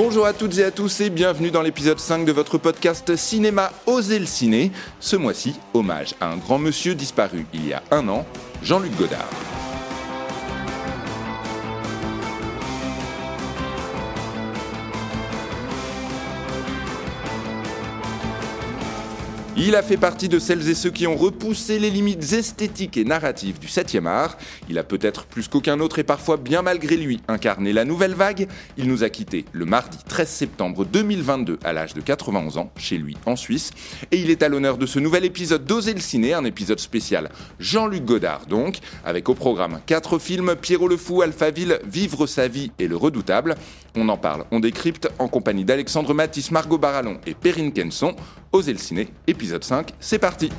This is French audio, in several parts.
Bonjour à toutes et à tous et bienvenue dans l'épisode 5 de votre podcast Cinéma Oser le Ciné. Ce mois-ci, hommage à un grand monsieur disparu il y a un an, Jean-Luc Godard. Il a fait partie de celles et ceux qui ont repoussé les limites esthétiques et narratives du 7e art. Il a peut-être plus qu'aucun autre et parfois bien malgré lui incarné la nouvelle vague. Il nous a quittés le mardi 13 septembre 2022 à l'âge de 91 ans, chez lui en Suisse. Et il est à l'honneur de ce nouvel épisode d'Oser le ciné, un épisode spécial Jean-Luc Godard donc, avec au programme quatre films Pierrot le Fou, Alphaville, Vivre sa vie et Le Redoutable. On en parle, on décrypte en compagnie d'Alexandre Matisse, Margot Barallon et Perrine Kenson. Oser le ciné, épisode 5, c'est parti.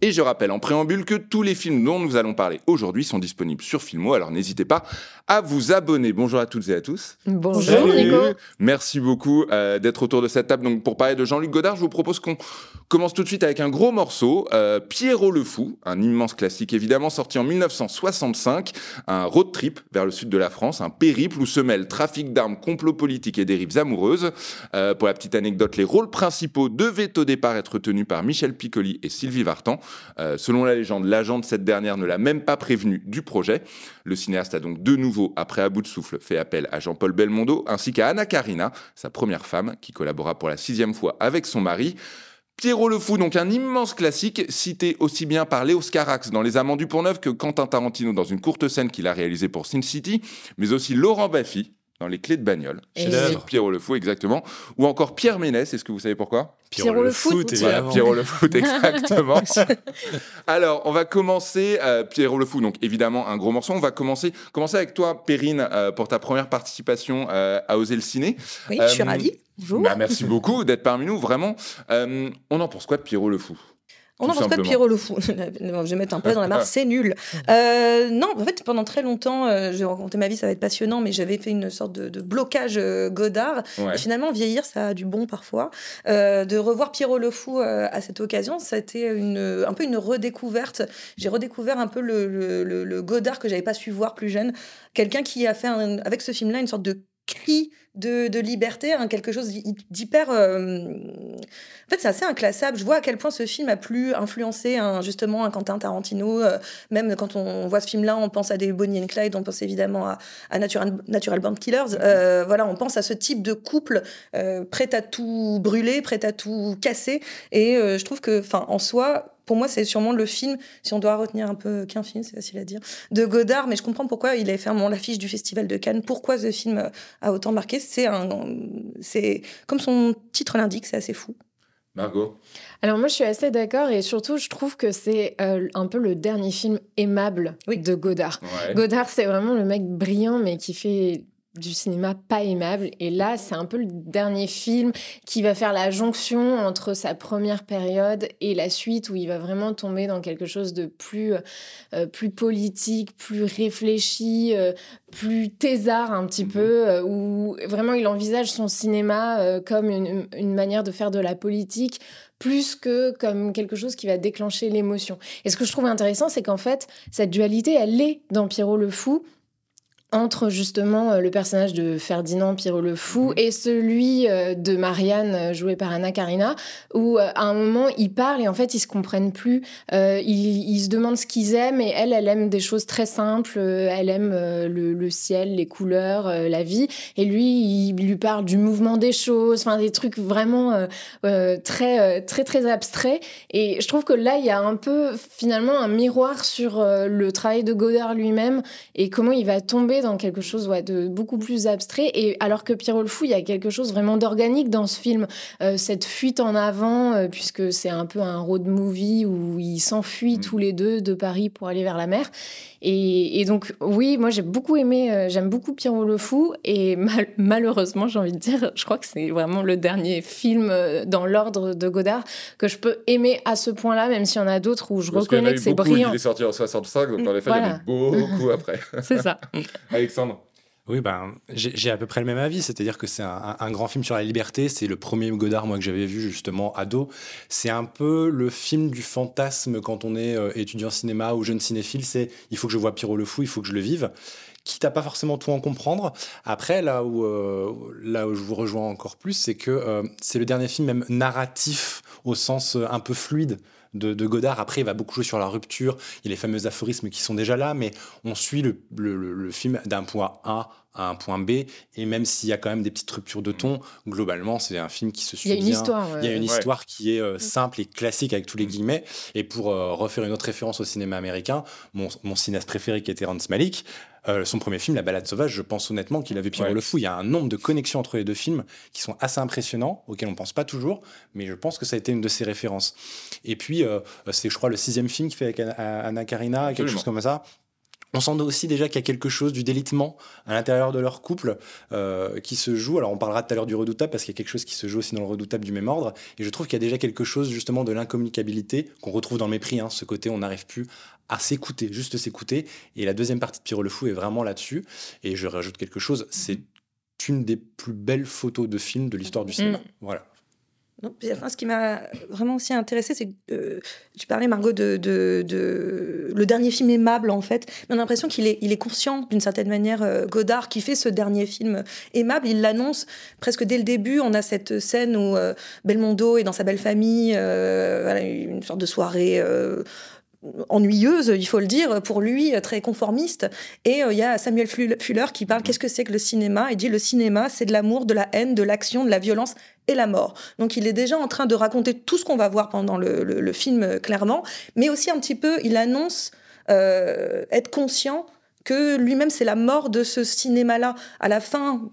Et je rappelle en préambule que tous les films dont nous allons parler aujourd'hui sont disponibles sur Filmo, alors n'hésitez pas à vous abonner. Bonjour à toutes et à tous. Bonjour Nico. Merci beaucoup euh, d'être autour de cette table. Donc pour parler de Jean-Luc Godard, je vous propose qu'on commence tout de suite avec un gros morceau, euh, Pierrot le Fou, un immense classique évidemment sorti en 1965, un road trip vers le sud de la France, un périple où se mêlent trafic d'armes, complot politique et dérives amoureuses. Euh, pour la petite anecdote, les rôles principaux devaient au départ être tenus par Michel Piccoli et Sylvie Vartan. Euh, selon la légende, l'agent de cette dernière ne l'a même pas prévenu du projet. Le cinéaste a donc de nouveau, après à bout de souffle, fait appel à Jean-Paul Belmondo ainsi qu'à Anna Karina, sa première femme, qui collabora pour la sixième fois avec son mari. Pierrot le Fou, donc un immense classique, cité aussi bien par Léo Scarax dans Les Amants du Pont-Neuf que Quentin Tarantino dans une courte scène qu'il a réalisée pour Sin City, mais aussi Laurent Baffy dans Les Clés de bagnole, Pierrot le Fou exactement, ou encore Pierre Ménès, est-ce que vous savez pourquoi? Pierrot, le, foot, Pierrot le foot, exactement. Alors, on va commencer, euh, Pierrot le fou, donc évidemment un gros morceau. On va commencer, commencer avec toi, Perrine, euh, pour ta première participation euh, à Oser le ciné. Oui, je suis ravie. Bonjour. Bah, merci beaucoup d'être parmi nous, vraiment. on en pense quoi de Pierrot le fou? On en pense pas de Pierrot le fou. je vais mettre un peu dans la mare, c'est nul. Euh, non, en fait, pendant très longtemps, euh, je vais raconter ma vie, ça va être passionnant, mais j'avais fait une sorte de, blocage euh, Godard. Et finalement, vieillir, ça a du bon parfois. de revoir Pierrot le fou à cette occasion, ça a été une, un peu une redécouverte. J'ai redécouvert un peu le, le, Godard que j'avais pas su voir plus jeune. Quelqu'un qui a fait avec ce film-là une sorte de cri de, liberté, hein, quelque chose d'hyper. Euh, en fait, c'est assez inclassable. Je vois à quel point ce film a pu influencer un, justement un Quentin Tarantino. Euh, même quand on voit ce film-là, on pense à des Bonnie and Clyde, on pense évidemment à, à Natural, Natural Born Killers. Euh, voilà, on pense à ce type de couple prêt à tout brûler, prêt à tout casser. Et je trouve que, enfin, en soi, pour moi, c'est sûrement le film, si on doit retenir un peu qu'un film, c'est facile à dire, de Godard, mais je comprends pourquoi il avait fait l'affiche du Festival de Cannes, pourquoi ce film a autant marqué? C'est un, c'est comme son titre l'indique, c'est assez fou. Margot? Alors moi je suis assez d'accord et surtout je trouve que c'est euh, un peu le dernier film aimable de Godard. Godard c'est vraiment le mec brillant mais qui fait du cinéma pas aimable. Et là, c'est un peu le dernier film qui va faire la jonction entre sa première période et la suite, où il va vraiment tomber dans quelque chose de plus, euh, plus politique, plus réfléchi, euh, plus thésard un petit mhm. peu, euh, où vraiment il envisage son cinéma comme une, une manière de faire de la politique plus que comme quelque chose qui va déclencher l'émotion. Et ce que je trouve intéressant, c'est qu'en fait, cette dualité, elle est dans Pierrot le Fou, entre justement euh, le personnage de Ferdinand Pierrot le Fou mhm. et celui euh, de Marianne euh, jouée par Anna Karina où à un moment ils parlent et en fait ils se comprennent plus. Ils, se demandent ce qu'ils aiment et elle elle aime des choses très simples. Elle aime le, ciel les couleurs la vie. Et lui il lui parle du mouvement des choses enfin des trucs vraiment très très très abstraits. Et je trouve que là il y a un peu finalement un miroir sur le travail de Godard lui-même et comment il va tomber dans quelque chose de beaucoup plus abstrait. Et alors que Pierrot le Fou, il y a quelque chose vraiment d'organique dans ce film. Euh, cette fuite en avant, euh, puisque c'est un peu un road movie où ils s'enfuient mm. tous les deux de Paris pour aller vers la mer. Et, donc, oui, moi j'ai beaucoup aimé, euh, j'aime beaucoup Pierrot le Fou. Et malheureusement, j'ai envie de dire, je crois que c'est vraiment le dernier film dans l'ordre de Godard que je peux aimer à ce point-là, même s'il y en a d'autres où je reconnais que c'est brillant. Il est sorti en 65, donc en effet, il y en a beaucoup après. c'est ça. Alexandre. Oui, ben, j'ai à peu près le même avis, c'est-à-dire que c'est un, grand film sur la liberté, c'est le premier Godard, moi, que j'avais vu justement ado. C'est un peu le film du fantasme quand on est euh, étudiant cinéma ou jeune cinéphile, c'est il faut que je vois Pierrot le Fou, il faut que je le vive. Quitte à pas forcément tout en comprendre. Après, là où, là où je vous rejoins encore plus, c'est que c'est le dernier film même narratif au sens un peu fluide de, Godard. Après, il va beaucoup jouer sur la rupture. Il y a les fameux aphorismes qui sont déjà là, mais on suit le, film d'un point A à un point B. Et même s'il y a quand même des petites ruptures de ton, globalement, c'est un film qui se suit Il y a une histoire. Il y a une histoire qui est euh, simple et classique avec tous les guillemets. Et pour euh, refaire une autre référence au cinéma américain, mon, mon cinéaste préféré qui était Rance Malik, euh, son premier film, La Balade sauvage, je pense honnêtement qu'il avait Pierrot le Fou. Il y a un nombre de connexions entre les deux films qui sont assez impressionnants, auxquels on ne pense pas toujours, mais je pense que ça a été une de ses références. Et puis, euh, c'est, je crois, le sixième film qu'il fait avec Anna Karina, quelque chose comme ça. On sent aussi déjà qu'il y a quelque chose du délitement à l'intérieur de leur couple euh, qui se joue. Alors on parlera tout à l'heure du redoutable parce qu'il y a quelque chose qui se joue aussi dans le redoutable du même ordre. Et je trouve qu'il y a déjà quelque chose justement de l'incommunicabilité qu'on retrouve dans le mépris. Hein, ce côté on n'arrive plus à s'écouter, juste s'écouter. Et la deuxième partie de Pierrot le Fou est vraiment là-dessus. Et je rajoute quelque chose, c'est une des plus belles photos de film de l'histoire du cinéma. Mm. Voilà. Non, enfin, ce qui m'a vraiment aussi intéressé, c'est que euh, tu parlais, Margot, de, de, de, le dernier film aimable, en fait. on a l'impression qu'il est, il est conscient, d'une certaine manière, euh, Godard, qui fait ce dernier film aimable. Il l'annonce presque dès le début. On a cette scène où euh, Belmondo est dans sa belle famille, voilà, une sorte de soirée ennuyeuse, il faut le dire, pour lui, très conformiste. Et euh, il y a Samuel Fuller qui parle qu'est-ce que c'est que le cinéma? Il dit le cinéma, c'est de l'amour, de la haine, de l'action, de la violence et la mort. Donc il est déjà en train de raconter tout ce qu'on va voir pendant le, film, euh, clairement, mais aussi un petit peu, il annonce euh, être conscient que lui-même c'est la mort de ce cinéma-là. À la fin,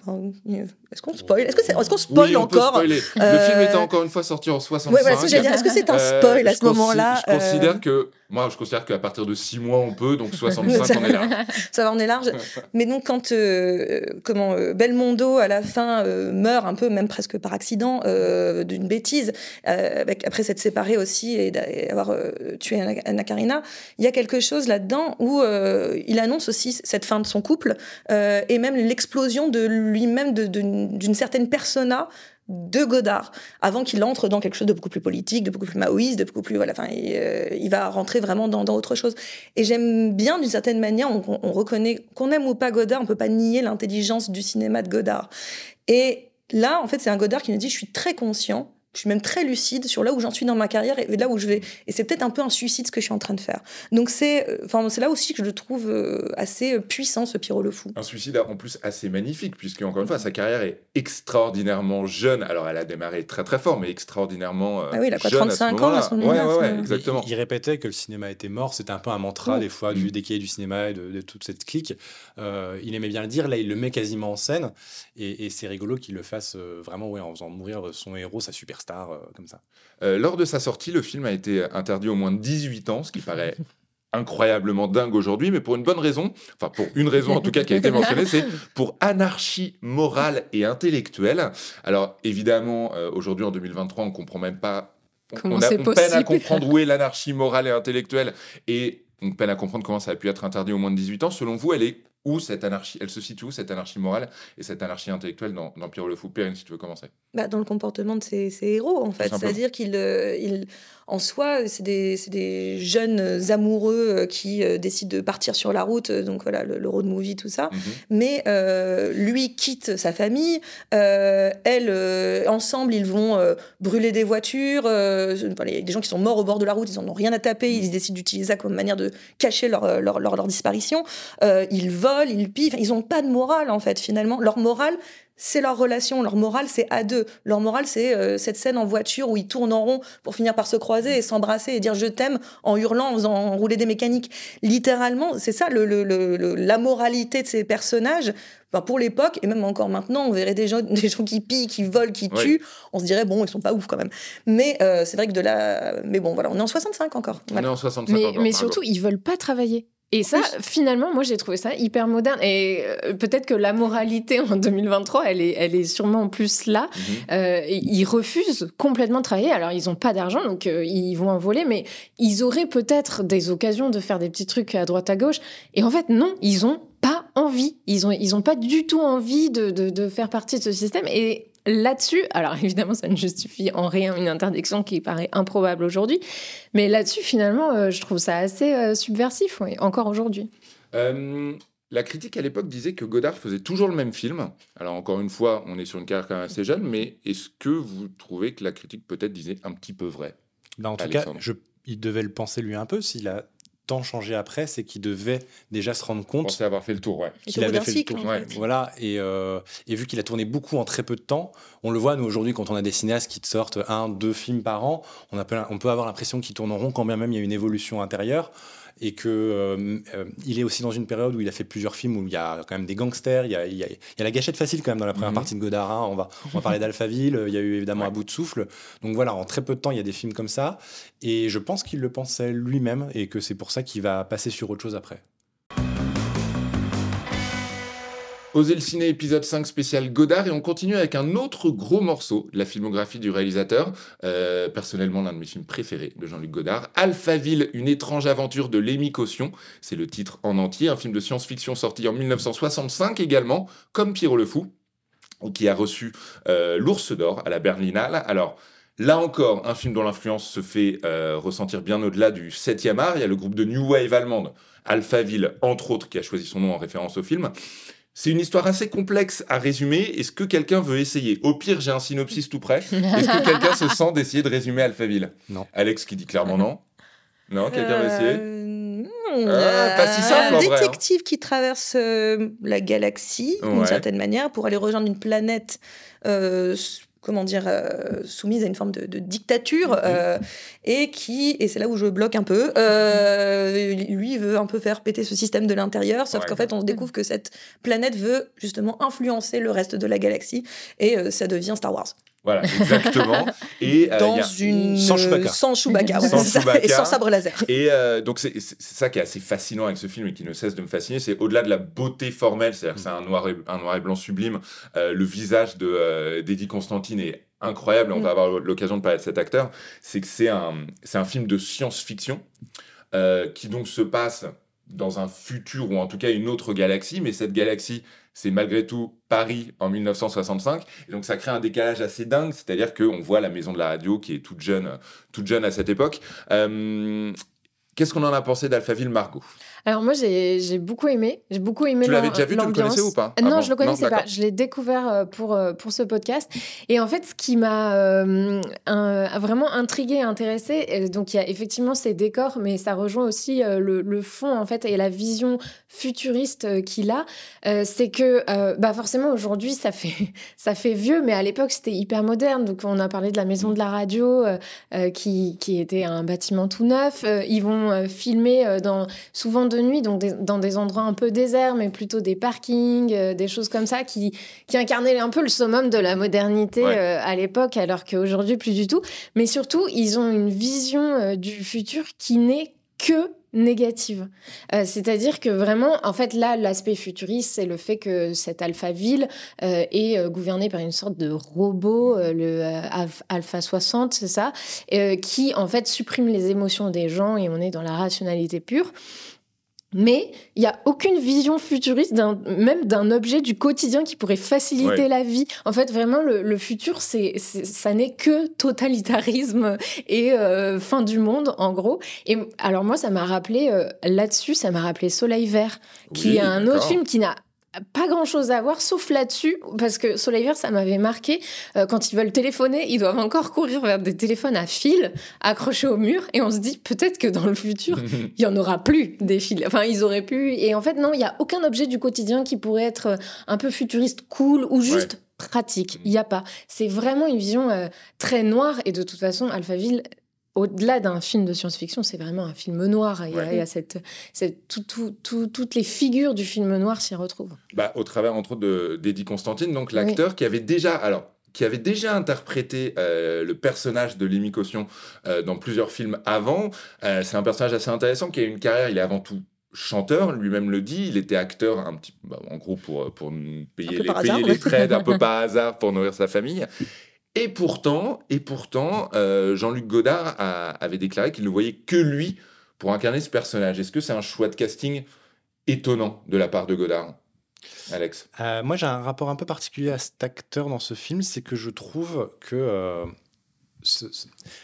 est-ce qu'on spoil? Est-ce qu'on spoil encore Le film était encore une fois sorti en 65. est-ce que c'est un spoil à ce moment-là Je considère que moi, je considère qu'à partir de 6 mois, on peut, donc 65, on est large. Ça va, on est large. Mais donc, quand euh, comment, euh, Belmondo, à la fin, euh, meurt un peu, même presque par accident, d'une bêtise, avec, après s'être séparé aussi et d'avoir tué Anna, Karina, il y a quelque chose là-dedans où il annonce aussi cette fin de son couple et même l'explosion de lui-même, d'une certaine persona de Godard avant qu'il entre dans quelque chose de beaucoup plus politique, de beaucoup plus maoïste, de beaucoup plus voilà. Enfin, euh, il, va rentrer vraiment dans, autre chose. Et j'aime bien d'une certaine manière, on, reconnaît qu'on aime ou pas Godard, on peut pas nier l'intelligence du cinéma de Godard. Et là, en fait, c'est un Godard qui nous dit je suis très conscient je suis même très lucide sur là où j'en suis dans ma carrière et là où je vais. Et c'est peut-être un peu un suicide ce que je suis en train de faire. Donc c'est, euh, enfin c'est là aussi que je le trouve euh, assez euh, puissant ce Pierrot le fou. Un suicide en plus assez magnifique puisque encore une fois sa carrière est extraordinairement jeune. Alors elle a démarré très très fort, mais extraordinairement ah oui, il a quoi, 35 ans à ce moment-là. Ouais, ouais, exactement. Il, répétait que le cinéma était mort. C'était un peu un mantra des fois du décaillé du cinéma et de, toute cette clique. il aimait bien le dire. Là, il le met quasiment en scène et, c'est rigolo qu'il le fasse vraiment ouais en faisant mourir son héros, sa superstar euh, comme ça. Euh, lors de sa sortie, le film a été interdit au moins de 18 ans, ce qui paraît incroyablement dingue aujourd'hui, mais pour une bonne raison, enfin pour une raison en tout cas qui a été mentionnée, c'est pour anarchie morale et intellectuelle. Alors évidemment, euh, aujourd'hui en 2023, on comprend même pas, on, a, on peine à comprendre où est l'anarchie morale et intellectuelle, et on peine à comprendre comment ça a pu être interdit au moins de 18 ans. Selon vous, elle est où cette anarchie, elle se situe où cette anarchie morale et cette anarchie intellectuelle dans, dans Pierre le Fou Périne, si tu veux commencer. Bah, dans le comportement de ces, héros, en fait. C'est-à-dire qu'ils, euh, en soi, c'est des, des, jeunes amoureux euh, qui euh, décident de partir sur la route, donc voilà, le, road movie, tout ça. Mhm. Mais lui quitte sa famille, elle, ensemble, ils vont brûler des voitures, des gens qui sont morts au bord de la route, ils n'en ont rien à taper, ils décident d'utiliser ça comme manière de cacher leur, leur, leur, leur disparition. ils volent ils pillent, ils n'ont pas de morale en fait finalement. Leur morale, c'est leur relation, leur morale, c'est à deux. Leur morale, c'est euh, cette scène en voiture où ils tournent en rond pour finir par se croiser et s'embrasser et dire je t'aime en hurlant, en faisant rouler des mécaniques. Littéralement, c'est ça le, la moralité de ces personnages. pour l'époque, et même encore maintenant, on verrait des gens, des gens qui pillent, qui volent, qui tuent. On se dirait, bon, ils sont pas ouf quand même. Mais euh, c'est vrai que de la. Mais bon, voilà, on est en 65 encore. On est en 65 mais, encore. Mais surtout, ils veulent pas travailler. Et ça, finalement, moi, j'ai trouvé ça hyper moderne. Et euh, peut-être que la moralité en 2023, elle est, elle est sûrement plus là. Mhm. Euh, ils refusent complètement de travailler. Alors, ils n'ont pas d'argent, donc euh, ils vont en voler, mais ils auraient peut-être des occasions de faire des petits trucs à droite à gauche. Et en fait, non, ils ont pas envie. Ils ont, ils ont pas du tout envie de, de, de faire partie de ce système. Et là-dessus, alors évidemment, ça ne justifie en rien une interdiction qui paraît improbable aujourd'hui, mais là-dessus, finalement, euh, je trouve ça assez euh, subversif, encore aujourd'hui. Euh, la critique à l'époque disait que Godard faisait toujours le même film. Alors encore une fois, on est sur une carrière quand même assez jeune, mais est-ce que vous trouvez que la critique peut-être disait un petit peu vrai? Bah, En tout cas, il devait le penser lui un peu s'il a tant changé après, c'est qu'il devait déjà se rendre compte. Pensait avoir fait le tour, ouais. Qu'il avait fait le tour. Voilà. Et, euh, et, vu qu'il a tourné beaucoup en très peu de temps, on le voit, nous, aujourd'hui, quand on a des cinéastes qui te sortent un, deux films par an, on, on peut avoir l'impression qu'ils tourneront quand bien même il y a une évolution intérieure et que euh, euh, il est aussi dans une période où il a fait plusieurs films où il y a quand même des gangsters, il y a, il y a, la gâchette facile quand même dans la première mhm. partie de Godard. Hein. On va on va parler d'Alphaville, il y a eu évidemment à bout de souffle. Donc voilà, en très peu de temps, il y a des films comme ça, et je pense qu'il le pensait lui-même et que c'est pour ça qu'il va passer sur autre chose après. Oser le ciné épisode 5 spécial Godard et on continue avec un autre gros morceau de la filmographie du réalisateur, euh, personnellement l'un de mes films préférés de Jean-Luc Godard, Alphaville, une étrange aventure de Lémi Caution, c'est le titre en entier, un film de science-fiction sorti en 1965 également, comme Pierrot le Fou, qui a reçu euh, l'Ours d'Or à la Berlinale. Alors, Là encore, un film dont l'influence se fait euh, ressentir bien au-delà du 7e art. Il y a le groupe de New Wave allemande, Alphaville, entre autres, qui a choisi son nom en référence au film. C'est une histoire assez complexe à résumer. Est-ce que quelqu'un veut essayer? Au pire, j'ai un synopsis tout prêt. Est-ce que quelqu'un se sent d'essayer de résumer Alphaville? Non. Alex qui dit clairement non. Non, quelqu'un veut essayer? Euh, ah, pas si simple, un hein. détective qui traverse euh, la galaxie d'une certaine manière pour aller rejoindre une planète euh, comment dire, euh, soumise à une forme de, dictature, euh, et qui, et c'est là où je bloque un peu, euh, lui veut un peu faire péter ce système de l'intérieur, sauf qu'en fait on se découvre que cette planète veut justement influencer le reste de la galaxie, et ça devient Star Wars. Voilà, exactement. Et euh, dans une sans Chewbacca, sans Chewbacca, et sans sabre laser. Et euh, donc c'est ça qui est assez fascinant avec ce film et qui ne cesse de me fasciner, c'est au-delà de la beauté formelle, c'est-à-dire que c'est un noir et, un noir et blanc sublime. Euh, le visage de d'Eddie Constantine est incroyable. On va mm. avoir l'occasion de parler de cet acteur. C'est que c'est un c'est un film de science-fiction qui donc se passe dans un futur ou en tout cas une autre galaxie, mais cette galaxie c'est malgré tout Paris en 1965. Et donc ça crée un décalage assez dingue, c'est-à-dire qu'on voit la maison de la radio qui est toute jeune, toute jeune à cette époque. Euh, qu'est-ce qu'on en a pensé d'Alphaville Margot? Alors moi j'ai beaucoup aimé, j'ai beaucoup aimé Tu l'avais déjà vu, tu le connaissais ou pas? Non, je le connaissais pas. Je l'ai découvert euh, pour euh, pour ce podcast. Et en fait, ce qui m'a euh, vraiment intrigué, intéressé, donc il y a effectivement ces décors, mais ça rejoint aussi le, le, fond en fait et la vision futuriste qu'il a. c'est que bah forcément aujourd'hui ça fait ça fait vieux, mais à l'époque c'était hyper moderne. Donc on a parlé de la maison de la radio qui qui était un bâtiment tout neuf. ils vont filmer dans souvent de nuit, donc dans des endroits un peu déserts, mais plutôt des parkings, euh, des choses comme ça, qui, qui incarnaient un peu le summum de la modernité euh, à l'époque, alors qu'aujourd'hui plus du tout. Mais surtout, ils ont une vision euh, du futur qui n'est que négative. C'est-à-dire que vraiment, en fait, là, l'aspect futuriste, c'est le fait que cette alpha-ville est gouvernée par une sorte de robot, le Alpha 60, c'est ça, qui, en fait, supprime les émotions des gens et on est dans la rationalité pure mais il n'y a aucune vision futuriste même d'un objet du quotidien qui pourrait faciliter la vie. En fait, vraiment, le, futur, c'est, ça n'est que totalitarisme et euh, fin du monde, en gros. Et alors moi, ça m'a rappelé euh, là-dessus, ça m'a rappelé Soleil Vert, qui est un autre film qui n'a pas grand chose à voir sauf là-dessus parce que Soleil Vert ça m'avait marqué euh, quand ils veulent téléphoner ils doivent encore courir vers des téléphones à fil accrochés au mur et on se dit peut-être que dans le futur il y en aura plus des fils. Enfin ils auraient pu et en fait non il y a aucun objet du quotidien qui pourrait être euh, un peu futuriste cool ou juste pratique. Il y a pas. C'est vraiment une vision euh, très noire et de toute façon Alphaville au-delà d'un film de science-fiction, c'est vraiment un film noir. Il y a, cette, toutes les figures du film noir s'y retrouvent. Bah, au travers, entre autres, d'Eddie Constantine, donc l'acteur qui avait déjà. Alors, qui avait déjà interprété euh, le personnage de Lémi Caution euh, dans plusieurs films avant. Euh, c'est un personnage assez intéressant qui a une carrière, il est avant tout chanteur, lui-même le dit, il était acteur un petit, bah, en gros pour, pour payer, les, payer les trades un peu par hasard pour nourrir sa famille. Et pourtant, et pourtant euh, Jean-Luc Godard avait déclaré qu'il ne voyait que lui pour incarner ce personnage. Est-ce que c'est un choix de casting étonnant de la part de Godard Alex? Euh, Moi, j'ai un rapport un peu particulier à cet acteur dans ce film, c'est que je trouve que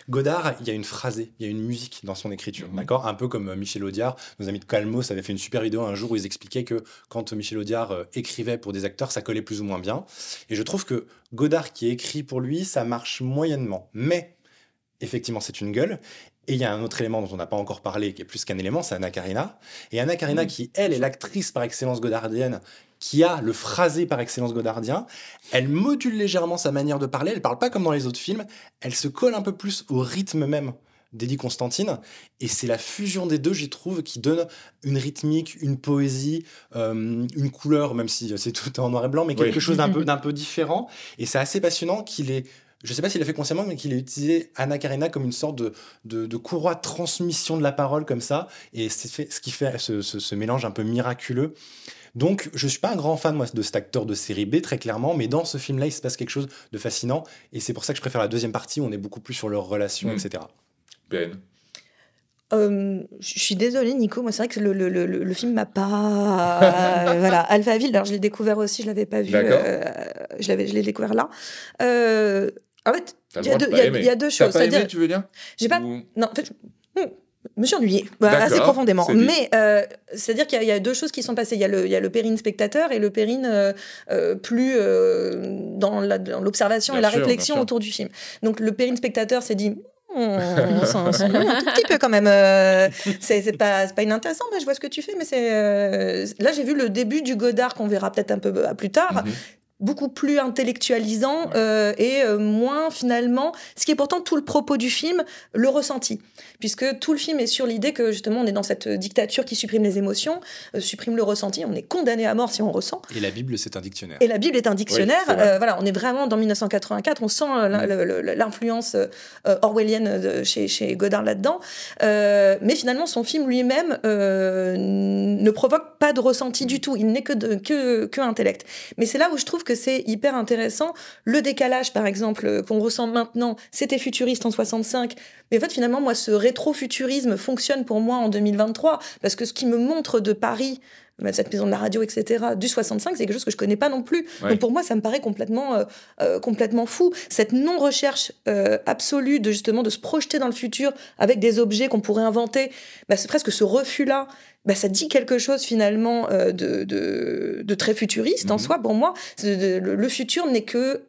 Godard, il y a une phrasée, il y a une musique dans son écriture, mhm. d'accord? Un peu comme euh, Michel Audiard, nos amis de Calmos avaient fait une super vidéo un jour où ils expliquaient que quand Michel Audiard euh, écrivait pour des acteurs, ça collait plus ou moins bien. Et je trouve que Godard qui écrit pour lui, ça marche moyennement. Mais effectivement, c'est une gueule. Et il y a un autre élément dont on n'a pas encore parlé, qui est plus qu'un élément, c'est Anna Karina. Et Anna Karina, mhm. qui, elle, est l'actrice par excellence godardienne, qui a le phrasé par excellence godardien. Elle module légèrement sa manière de parler. Elle parle pas comme dans les autres films. Elle se colle un peu plus au rythme même d'Eddie Constantine. Et c'est la fusion des deux, j'y trouve, qui donne une rythmique, une poésie, euh, une couleur, même si c'est tout en noir et blanc, mais quelque chose d'un peu, d'un peu différent. Et c'est assez passionnant qu'il ait je ne sais pas s'il l'a fait consciemment, mais qu'il ait utilisé Anna Karina comme une sorte de, de, courroie de transmission de la parole comme ça. Et c'est ce qui fait ce, ce, mélange un peu miraculeux. Donc, je suis pas un grand fan, moi, de cet acteur de série B, très clairement, mais dans ce film-là, il se passe quelque chose de fascinant, et c'est pour ça que je préfère la deuxième partie, où on est beaucoup plus sur leurs relations, mm. etc. Ben. Euh, je suis désolée, Nico. Moi, c'est vrai que le, le, le, le film m'a pas. voilà, Alphaville. Alors, je l'ai découvert aussi. Je l'avais pas vu. Euh, je l'avais, je l'ai découvert là. Euh, en fait, il y, y, a deux choses. Pas aimé, tu veux dire J'ai pas. Non, en fait, je... Hmm, me suis ennuyée assez profondément. Mais euh, c'est-à-dire qu'il y, a deux choses qui sont passées. Il y a le, il y a le périne spectateur et le périne euh, euh, plus dans l'observation et la réflexion autour du film. Donc le périne spectateur s'est dit on s'en un tout petit peu quand même. c'est pas, pas inintéressant, mais je vois ce que tu fais. Mais c'est là, j'ai vu le début du Godard qu'on verra peut-être un peu plus tard. Mhm beaucoup plus intellectualisant euh, et euh, moins finalement, ce qui est pourtant tout le propos du film, le ressenti. Puisque tout le film est sur l'idée que justement on est dans cette dictature qui supprime les émotions, euh, supprime le ressenti, on est condamné à mort si on ressent. Et la Bible c'est un dictionnaire. Et la Bible est un dictionnaire. voilà, on est vraiment dans 1984, on sent mm. l'influence orwellienne chez, chez, Godard là-dedans. mais finalement son film lui-même ne provoque pas de ressenti du tout, il n'est que, que, que intellect. Mais c'est là où je trouve que c'est hyper intéressant. Le décalage, par exemple, euh, qu'on ressent maintenant, c'était futuriste en 65. Mais en fait, finalement, moi, ce rétro-futurisme fonctionne pour moi en 2023. Parce que ce qui me montre de Paris, bah, cette maison de la radio, etc., du 65, c'est quelque chose que je connais pas non plus. Donc pour moi, ça me paraît complètement, euh, euh, complètement fou. Cette non-recherche absolue de justement de se projeter dans le futur avec des objets qu'on pourrait inventer, bah, c'est presque ce refus-là bah, ça dit quelque chose finalement euh, de, de, de, très futuriste en mhm. soi. Pour moi, le futur n'est que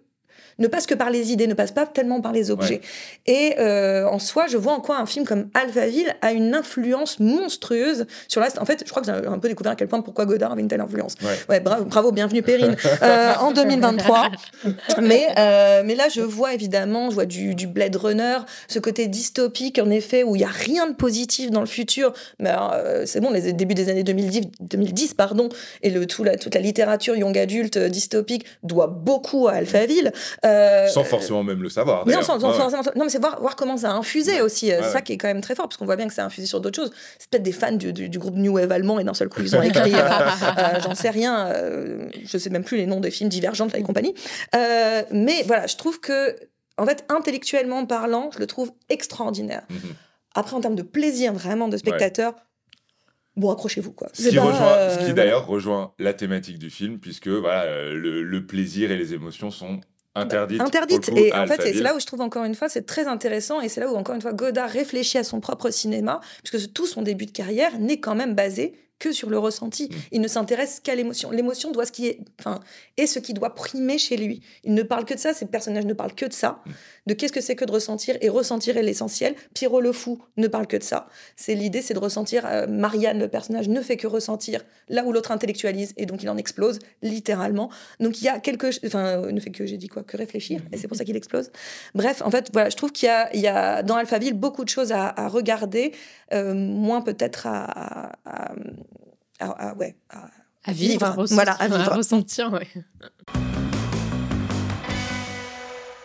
ne passe que par les idées, ne passe pas tellement par les objets. Et euh, en soi, je vois en quoi un film comme Alphaville a une influence monstrueuse sur la. En fait, je crois que j'ai un peu découvert à quel point pourquoi Godard avait une telle influence. Ouais, bravo, bravo, bienvenue Perrine euh, en 2023. mais euh, mais là, je vois évidemment, je vois du, du, Blade Runner, ce côté dystopique en effet où il y a rien de positif dans le futur. Mais c'est bon, les débuts des années 2010, 2010 pardon, et le tout la, toute la littérature young adulte dystopique doit beaucoup à Alphaville. Euh, sans forcément même le savoir. non, mais c'est voir, voir comment ça a infusé aussi. C'est ça qui est quand même très fort, parce qu'on voit bien que ça a infusé sur d'autres choses. C'est peut-être des fans du, du, groupe New Wave allemand et d'un seul coup ils ont écrit, euh, euh, j'en sais rien, je sais même plus les noms des films divergents et compagnie. mais voilà, je trouve que, en fait, intellectuellement parlant, je le trouve extraordinaire. Mhm. Après, en termes de plaisir vraiment de spectateur, bon accrochez-vous quoi. Ce qui, rejoint, ce qui d'ailleurs rejoint la thématique du film puisque voilà le, le, plaisir et les émotions sont Interdite. interdite. et en fait, c'est là où je trouve encore une fois, c'est très intéressant. Et c'est là où encore une fois, Godard réfléchit à son propre cinéma, puisque tout son début de carrière n'est quand même basé que sur le ressenti. Mm. Il ne s'intéresse qu'à l'émotion. L'émotion doit ce qui est, enfin, est ce qui doit primer chez lui. Il ne parle que de ça. Ces personnages ne parlent que de ça, mm. de qu'est-ce que c'est que de ressentir et ressentir est l'essentiel. Pierrot le fou ne parle que de ça. C'est l'idée, c'est de ressentir. Euh, Marianne, le personnage, ne fait que ressentir là où l'autre intellectualise et donc il en explose littéralement. Donc il y a quelque, enfin, ne fait que j'ai dit quoi, que réfléchir et c'est pour ça qu'il explose. Bref, en fait, voilà, je trouve qu'il y, y a, dans Alphaville beaucoup de choses à, regarder, euh, moins peut-être à à, ouais, à, vivre, à ressentir, voilà, à, vivre. ressentir, ouais.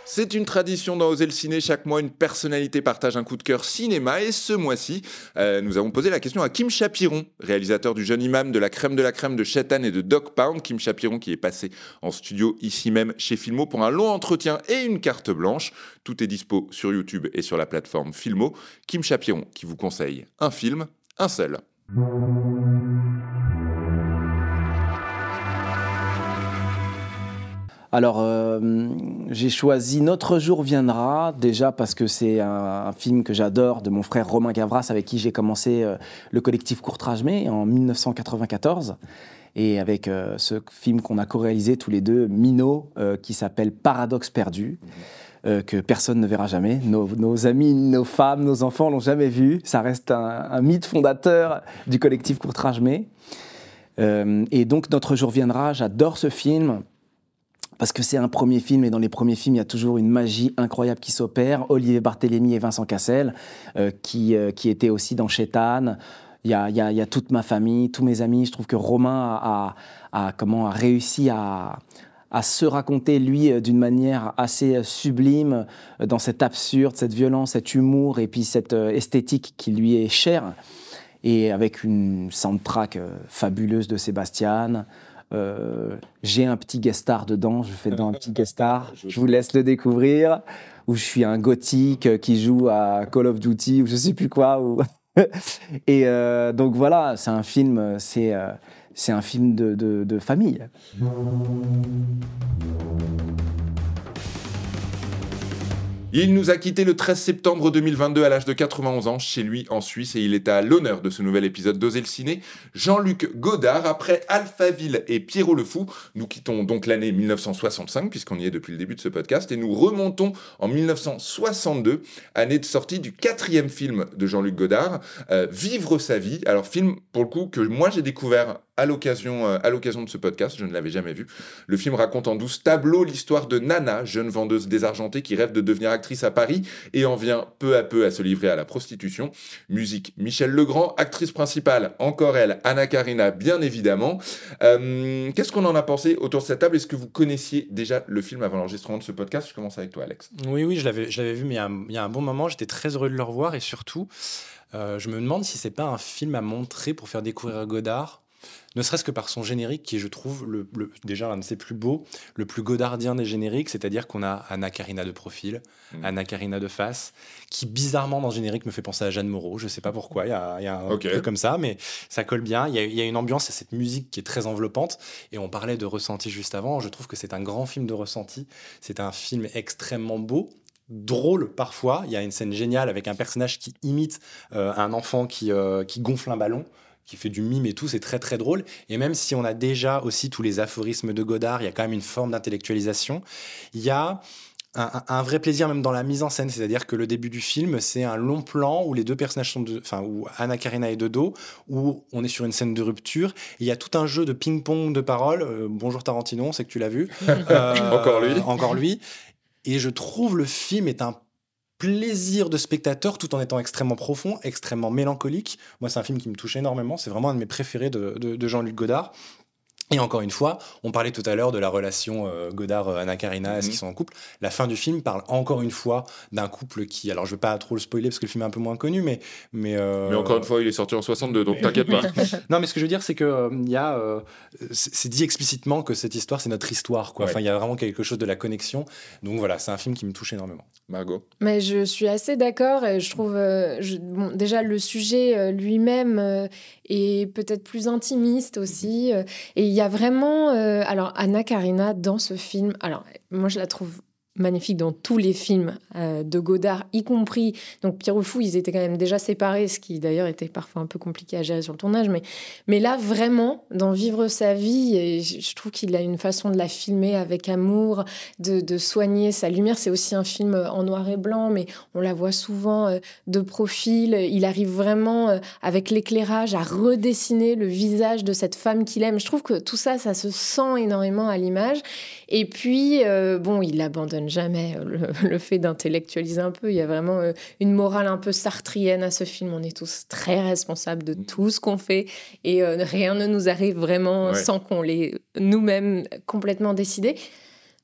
C'est une tradition dans Oser le ciné. Chaque mois, une personnalité partage un coup de cœur cinéma. Et ce mois-ci, euh, nous avons posé la question à Kim Chapiron, réalisateur du jeune imam de la crème de la crème de Chetan et de Dog Pound. Kim Chapiron qui est passé en studio ici même chez Filmo pour un long entretien et une carte blanche. Tout est dispo sur YouTube et sur la plateforme Filmo. Kim Chapiron qui vous conseille un film, un seul. Alors, euh, j'ai choisi Notre jour viendra, déjà parce que c'est un, film que j'adore de mon frère Romain Gavras, avec qui j'ai commencé euh, le collectif Courtrage Mai en 1994. Et avec euh, ce film qu'on a co-réalisé tous les deux, Minot, qui s'appelle Paradoxe perdu. Que personne ne verra jamais. Nos, amis, nos femmes, nos enfants l'ont jamais vu. Ça reste un, mythe fondateur du collectif Courtrage Mai. et donc, Notre jour viendra, j'adore ce film parce que c'est un premier film et dans les premiers films, il y a toujours une magie incroyable qui s'opère. Olivier Barthélémy et Vincent Cassel, euh, qui, euh, qui étaient aussi dans Chétane. Il y, a, il, y a, il y a, toute ma famille, tous mes amis. Je trouve que Romain a, a, comment, a réussi à, à se raconter, lui, euh, d'une manière assez sublime, dans cet absurde, cette violence, cet humour et puis cette esthétique qui lui est chère. Et avec une soundtrack fabuleuse de Sébastien, euh, j'ai un petit guest star dedans, je fais dans un petit guest star, je vous laisse le découvrir, où je suis un gothique qui joue à Call of Duty ou je sais plus quoi. Ou... Et euh, donc voilà, c'est un film, c'est euh, c'est un film de, de, famille. Il nous a quitté le 13 septembre 2022 à l'âge de 91 ans chez lui en Suisse et il est à l'honneur de ce nouvel épisode d'Oser le ciné. Jean-Luc Godard, après Alphaville et Pierrot le Fou, nous quittons donc l'année 1965 puisqu'on y est depuis le début de ce podcast et nous remontons en 1962, année de sortie du quatrième film de Jean-Luc Godard, euh, Vivre sa vie. Alors film pour le coup que moi j'ai découvert à l'occasion euh, à l'occasion de ce podcast, je ne l'avais jamais vu. Le film raconte en douze tableaux l'histoire de Nana, jeune vendeuse désargentée qui rêve de devenir actrice à Paris et en vient peu à peu à se livrer à la prostitution. Musique Michel Legrand, actrice principale, encore elle, Anna Karina, bien évidemment. Euh, qu'est-ce qu'on en a pensé autour de cette table? Est-ce que vous connaissiez déjà le film avant l'enregistrement de ce podcast? Je commence avec toi, Alex. Oui, oui, je l'avais, vu, mais il y, a un, bon moment. J'étais très heureux de le revoir et surtout, euh, je me demande si c'est pas un film à montrer pour faire découvrir Godard ne serait-ce que par son générique qui est, je trouve, le, déjà l'un de ses plus beaux, le plus godardien des génériques, c'est-à-dire qu'on a Anna Karina de profil, mm. Anna Karina de face, qui bizarrement dans le générique me fait penser à Jeanne Moreau, je sais pas pourquoi, il y a, un truc comme ça, mais ça colle bien, il y, a, une ambiance, et cette musique qui est très enveloppante, et on parlait de ressenti juste avant, je trouve que c'est un grand film de ressenti, c'est un film extrêmement beau, drôle parfois. Il y a une scène géniale avec un personnage qui imite euh, un enfant qui, euh, qui gonfle un ballon qui fait du mime et tout, c'est très très drôle. Et même si on a déjà aussi tous les aphorismes de Godard, il y a quand même une forme d'intellectualisation. Il y a un, vrai plaisir même dans la mise en scène, c'est-à-dire que le début du film, c'est un long plan où les deux personnages sont, de, enfin où Anna Karina est de dos, où on est sur une scène de rupture. Il y a tout un jeu de ping-pong de paroles. Euh, bonjour Tarantino, c'est que tu l'as vu. Euh, encore lui. Encore lui. Et je trouve le film est un plaisir de spectateur tout en étant extrêmement profond, extrêmement mélancolique. Moi, c'est un film qui me touche énormément. C'est vraiment un de mes préférés de Jean-Luc Godard. Et encore une fois, on parlait tout à l'heure de la relation euh, Godard-Anna Karina, est-ce mhm. qu'ils sont en couple? La fin du film parle encore une fois d'un couple qui, alors je vais pas trop le spoiler parce que le film est un peu moins connu, mais mais, euh, mais encore une fois, il est sorti en 62, donc t'inquiète pas. non, mais ce que je veux dire, c'est que euh, il y a, c'est dit explicitement que cette histoire, c'est notre histoire, quoi. Enfin, il y a vraiment quelque chose de la connexion. Donc voilà, c'est un film qui me touche énormément. Margot. Mais je suis assez d'accord. et Je trouve, bon, déjà le sujet lui-même est peut-être plus intimiste aussi, et il y a vraiment. Euh, alors, Anna Karina, dans ce film, alors, moi, je la trouve magnifique dans tous les films euh, de Godard, y compris. Donc Pierre Fou, ils étaient quand même déjà séparés, ce qui d'ailleurs était parfois un peu compliqué à gérer sur le tournage. Mais, là, vraiment, dans Vivre sa vie, et je trouve qu'il a une façon de la filmer avec amour, de, soigner sa lumière. C'est aussi un film en noir et blanc, mais on la voit souvent euh, de profil. Il arrive vraiment, euh, avec l'éclairage, à redessiner le visage de cette femme qu'il aime. Je trouve que tout ça, ça se sent énormément à l'image. Et puis, bon, il abandonne jamais euh, le, fait d'intellectualiser un peu. Il y a vraiment euh, une morale un peu sartrienne à ce film. On est tous très responsables de tout ce qu'on fait et euh, rien ne nous arrive vraiment sans qu'on l'ait nous-mêmes complètement décidé.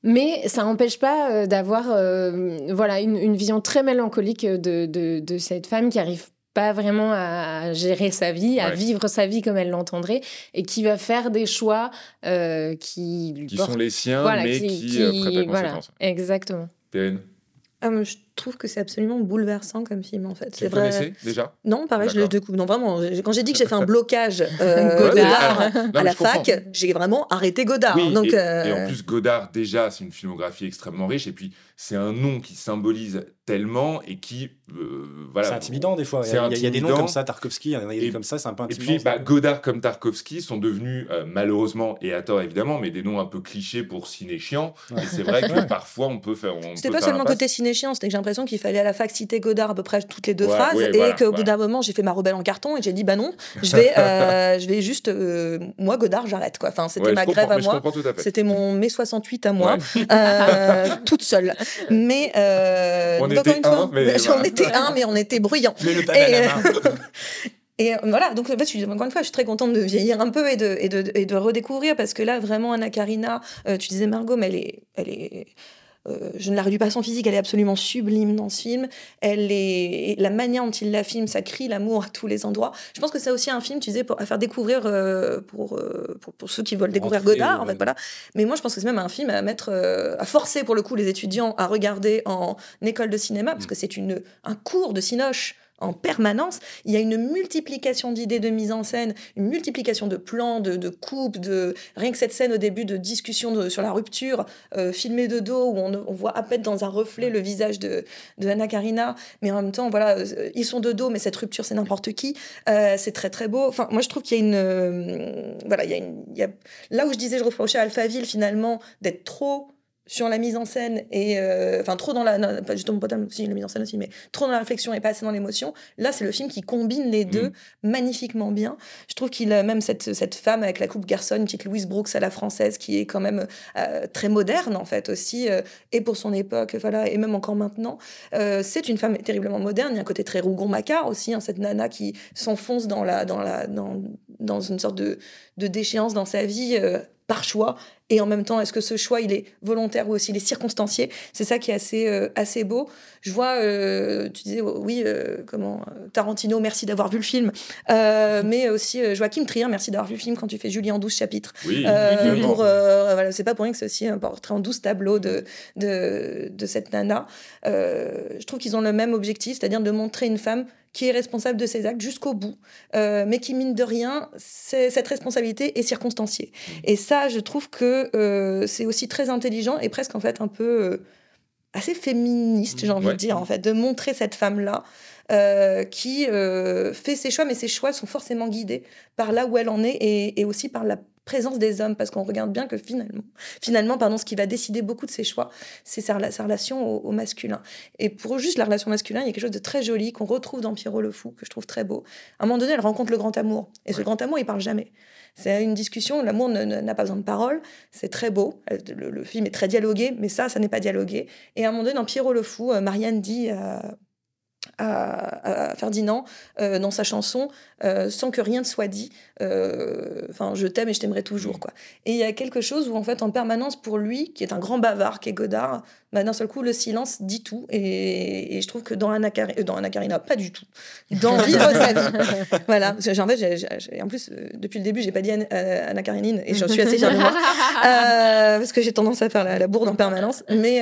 Mais ça n'empêche pas d'avoir voilà une, vision très mélancolique de, de, cette femme qui arrive pas vraiment à gérer sa vie, à vivre sa vie comme elle l'entendrait, et qui va faire des choix euh, qui qui sont les siens, mais qui, qui, euh, prêtent à voilà, Exactement. Ah, je trouve que c'est absolument bouleversant comme film en fait. Le vrai... déjà Non, pareil, je le découvre. Non, vraiment, quand j'ai dit que j'ai fait un blocage euh, Godard à la fac, j'ai vraiment arrêté Godard. donc, et, et, en plus, Godard, déjà, c'est une filmographie extrêmement riche. Et puis, c'est un nom qui symbolise tellement et qui euh, voilà c'est intimidant des fois il y, a, il y, a des noms comme ça Tarkovsky il y a des comme ça c'est un peu intimidant et puis bah, Godard comme Tarkovsky sont devenus euh, malheureusement et à tort évidemment mais des noms un peu clichés pour ciné chiant et c'est vrai que parfois on peut faire c'était pas seulement côté ciné chiant c'était que j'ai l'impression qu'il fallait à la fac citer Godard à peu près toutes les deux phrases et qu'au bout d'un moment j'ai fait ma rebelle en carton et j'ai dit bah non je vais euh, je vais juste moi Godard j'arrête quoi. Enfin c'était ma grève à moi. c'était mon mai 68 à moi toute seule. Mais euh, on, était un, mais on était un, mais on était bruyant. Mais le et, euh, voilà, donc en fait, je, encore une fois, je suis très contente de vieillir un peu et de, et de, et de redécouvrir parce que là, vraiment, Anna Karina, euh, tu disais Margot, mais elle est, elle est euh, je ne la réduis pas à son physique, elle est absolument sublime dans ce film. Elle est la manière dont il la filme, ça crie l'amour à tous les endroits. Je pense que c'est aussi un film, tu disais, pour, à faire découvrir euh, pour, euh, pour, pour, ceux qui veulent découvrir Godard, en fait, voilà. Mais moi, je pense que c'est même un film à mettre, à forcer pour le coup les étudiants à regarder en école de cinéma, parce mm. que c'est une un cours de cinoche en permanence. Il y a une multiplication d'idées de mise en scène, une multiplication de plans, de, de coupes, de rien que cette scène au début de discussion sur la rupture, euh, filmée de dos, où on, voit à peine dans un reflet le visage de, de Anna Karina, mais en même temps, voilà, euh, ils sont de dos, mais cette rupture, c'est n'importe qui. Euh, c'est très très beau. Enfin, moi, je trouve qu'il y a une, voilà, il y a une, là où je disais, je reprochais à Alphaville finalement d'être trop sur la mise en scène et euh, enfin trop dans la pas justement pas aussi la mise en scène aussi mais trop dans la réflexion et pas assez dans l'émotion. Là c'est le film qui combine les deux mm. magnifiquement bien. Je trouve qu'il a même cette, cette femme avec la coupe garçonne une petite Louise Brooks à la française qui est quand même euh, très moderne en fait aussi euh, et pour son époque voilà et même encore maintenant. C'est une femme terriblement moderne. Il y a un côté très rougon macquart aussi hein, cette nana qui s'enfonce dans la dans la dans, dans une sorte de, de déchéance dans sa vie par choix et en même temps est-ce que ce choix il est volontaire ou aussi il est circonstancié? C'est ça qui est assez euh, assez beau. Je vois euh, tu disais oh, oui euh, comment Tarantino merci d'avoir vu le film. Mais aussi Joachim Trier merci d'avoir vu le film quand tu fais Julie en 12 chapitres. Oui, pour voilà c'est pas pour rien que c'est aussi un portrait en 12 tableaux de, de, de cette nana. Je trouve qu'ils ont le même objectif c'est-à-dire de montrer une femme qui est responsable de ses actes jusqu'au bout, euh, mais qui, mine de rien, cette responsabilité est circonstanciée. Mmh. Et ça, je trouve que euh, c'est aussi très intelligent et presque, en fait, un peu euh, assez féministe, j'ai envie de dire, en fait, de montrer cette femme-là. qui fait ses choix, mais ses choix sont forcément guidés par là où elle en est et, et aussi par la présence des hommes, parce qu'on regarde bien que finalement, finalement pardon, ce qui va décider beaucoup de ses choix, c'est sa, relation au, masculin. Et pour juste la relation masculine, il y a quelque chose de très joli qu'on retrouve dans Pierrot le Fou, que je trouve très beau. À un moment donné, elle rencontre le grand amour. Et ce grand amour, il parle jamais. C'est une discussion, l'amour n'a pas besoin de parole, c'est très beau. Le, film est très dialogué, mais ça, ça n'est pas dialogué. Et à un moment donné, dans Pierrot le Fou, euh, Marianne dit à, Ferdinand euh, dans sa chanson euh, sans que rien ne soit dit. Euh, enfin, je t'aime et je t'aimerai toujours. Quoi. Et il y a quelque chose où, en fait, en permanence, pour lui, qui est un grand bavard, qui est Godard, bah, d'un seul coup, le silence dit tout. Et, je trouve que dans Anna, dans Anna Karina, pas du tout. Dans Vivre sa vie. voilà. En, fait, en plus, depuis le début, j'ai pas dit Anna, Karinine et je suis assez fière de moi. parce que j'ai tendance à faire la, la, bourde en permanence. Mais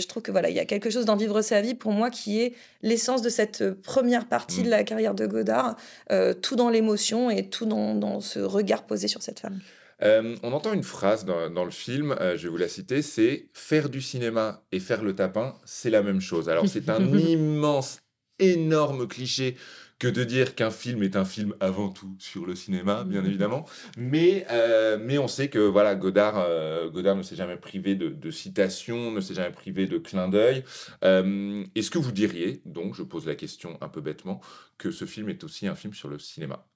je trouve que voilà, il y a quelque chose dans Vivre sa vie, pour moi, qui est l'essence de cette première partie de la carrière de Godard, euh, tout dans l'émotion et tout dans, ce regard posé sur cette femme. Euh, on entend une phrase dans, le film, euh, je vais vous la citer, c'est faire du cinéma et faire le tapin, c'est la même chose. Alors c'est un immense, énorme cliché que de dire qu'un film est un film avant tout sur le cinéma, bien évidemment. Mais, euh, mais on sait que voilà, Godard, euh, Godard ne s'est jamais privé de, citations, ne s'est jamais privé de clins d'œil. Euh, est-ce que vous diriez, donc je pose la question un peu bêtement, que ce film est aussi un film sur le cinéma?